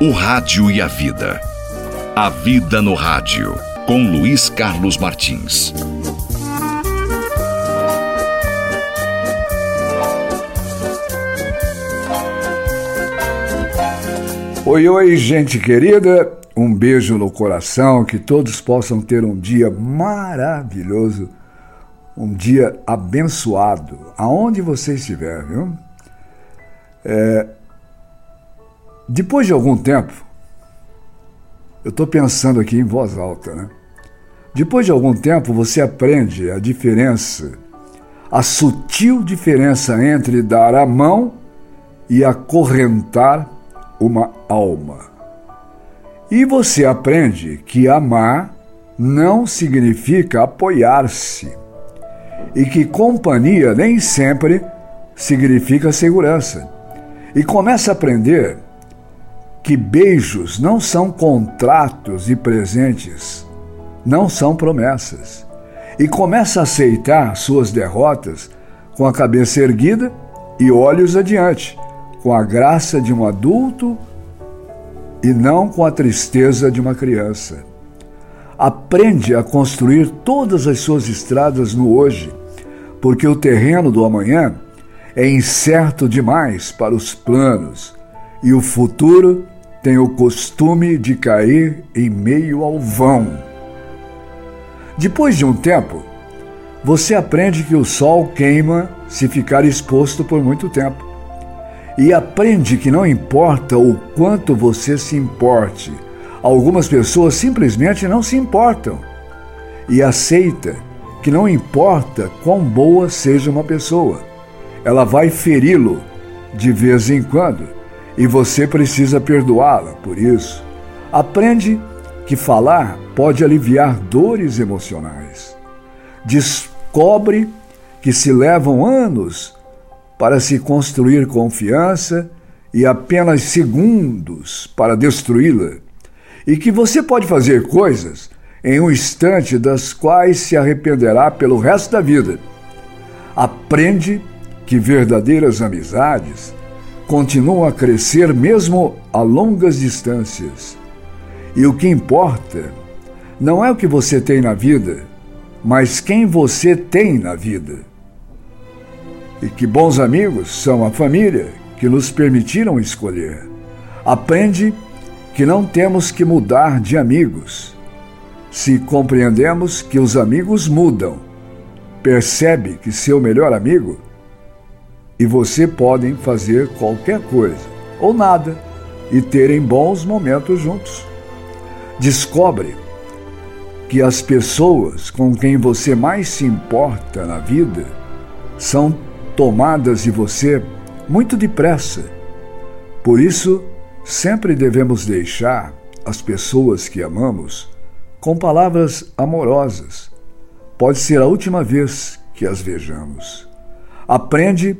O Rádio e a Vida. A Vida no Rádio, com Luiz Carlos Martins. Oi, oi, gente querida. Um beijo no coração, que todos possam ter um dia maravilhoso, um dia abençoado, aonde você estiver, viu? É, depois de algum tempo, eu estou pensando aqui em voz alta, né? Depois de algum tempo, você aprende a diferença, a sutil diferença entre dar a mão e acorrentar uma alma. E você aprende que amar não significa apoiar-se e que companhia nem sempre significa segurança. E começa a aprender que beijos não são contratos e presentes, não são promessas. E começa a aceitar suas derrotas com a cabeça erguida e olhos adiante, com a graça de um adulto e não com a tristeza de uma criança. Aprende a construir todas as suas estradas no hoje, porque o terreno do amanhã é incerto demais para os planos e o futuro tem o costume de cair em meio ao vão. Depois de um tempo, você aprende que o sol queima se ficar exposto por muito tempo. E aprende que não importa o quanto você se importe, algumas pessoas simplesmente não se importam. E aceita que não importa quão boa seja uma pessoa, ela vai feri-lo de vez em quando e você precisa perdoá-la por isso. Aprende que falar pode aliviar dores emocionais. Descobre que se levam anos para se construir confiança e apenas segundos para destruí-la, e que você pode fazer coisas em um instante das quais se arrependerá pelo resto da vida. Aprende que verdadeiras amizades continuam a crescer mesmo a longas distâncias. E o que importa não é o que você tem na vida, mas quem você tem na vida. E que bons amigos são a família que nos permitiram escolher. Aprende que não temos que mudar de amigos. Se compreendemos que os amigos mudam, percebe que seu melhor amigo e você podem fazer qualquer coisa ou nada e terem bons momentos juntos. Descobre que as pessoas com quem você mais se importa na vida são tomadas de você muito depressa. Por isso, sempre devemos deixar as pessoas que amamos com palavras amorosas. Pode ser a última vez que as vejamos. Aprende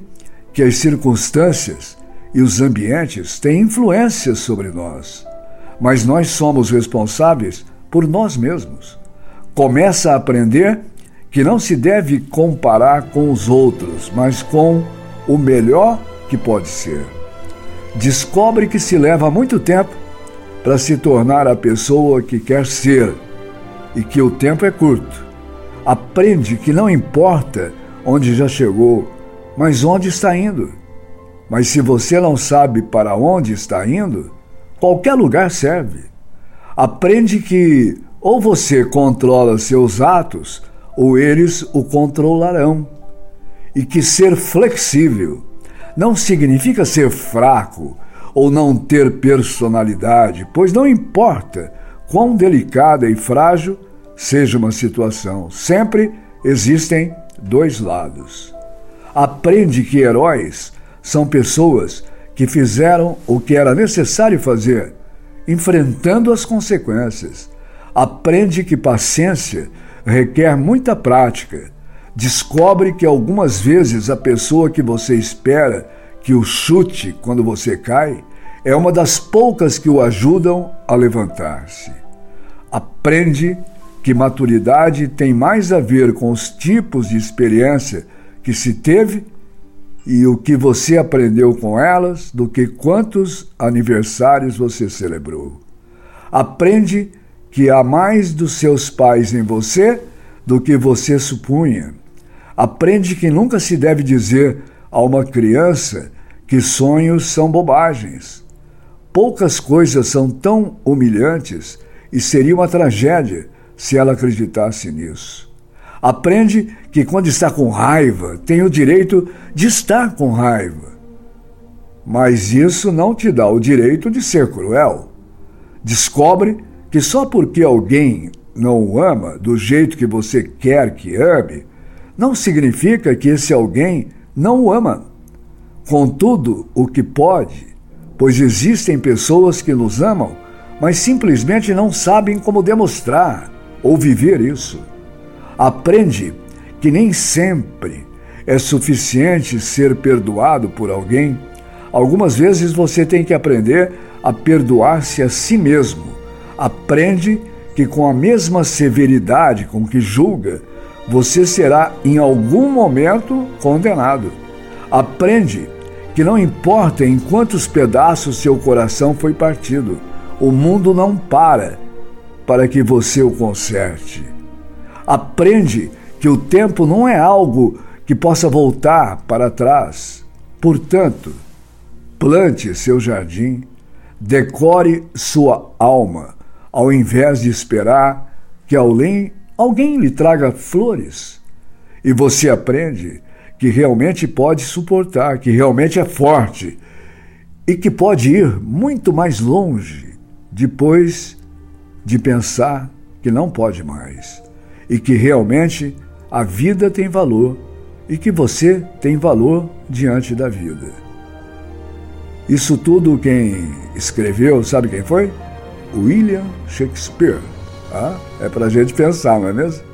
que as circunstâncias e os ambientes têm influência sobre nós, mas nós somos responsáveis por nós mesmos. Começa a aprender que não se deve comparar com os outros, mas com o melhor que pode ser. Descobre que se leva muito tempo para se tornar a pessoa que quer ser e que o tempo é curto. Aprende que não importa onde já chegou, mas onde está indo? Mas se você não sabe para onde está indo, qualquer lugar serve. Aprende que ou você controla seus atos, ou eles o controlarão. E que ser flexível não significa ser fraco ou não ter personalidade, pois não importa quão delicada e frágil seja uma situação, sempre existem dois lados aprende que heróis são pessoas que fizeram o que era necessário fazer, enfrentando as consequências. Aprende que paciência requer muita prática. Descobre que algumas vezes a pessoa que você espera que o chute quando você cai é uma das poucas que o ajudam a levantar-se. Aprende que maturidade tem mais a ver com os tipos de experiência que se teve e o que você aprendeu com elas do que quantos aniversários você celebrou. Aprende que há mais dos seus pais em você do que você supunha. Aprende que nunca se deve dizer a uma criança que sonhos são bobagens. Poucas coisas são tão humilhantes e seria uma tragédia se ela acreditasse nisso. Aprende que quando está com raiva, tem o direito de estar com raiva. Mas isso não te dá o direito de ser cruel. Descobre que só porque alguém não o ama do jeito que você quer que ame, não significa que esse alguém não o ama. Contudo, o que pode, pois existem pessoas que nos amam, mas simplesmente não sabem como demonstrar ou viver isso. Aprende que nem sempre é suficiente ser perdoado por alguém. Algumas vezes você tem que aprender a perdoar-se a si mesmo. Aprende que com a mesma severidade com que julga, você será em algum momento condenado. Aprende que não importa em quantos pedaços seu coração foi partido, o mundo não para para que você o conserte. Aprende que o tempo não é algo que possa voltar para trás. Portanto, plante seu jardim, decore sua alma, ao invés de esperar que alguém, alguém lhe traga flores. E você aprende que realmente pode suportar, que realmente é forte e que pode ir muito mais longe depois de pensar que não pode mais e que realmente a vida tem valor e que você tem valor diante da vida. Isso tudo quem escreveu, sabe quem foi? William Shakespeare. Ah, é para a gente pensar, não é mesmo?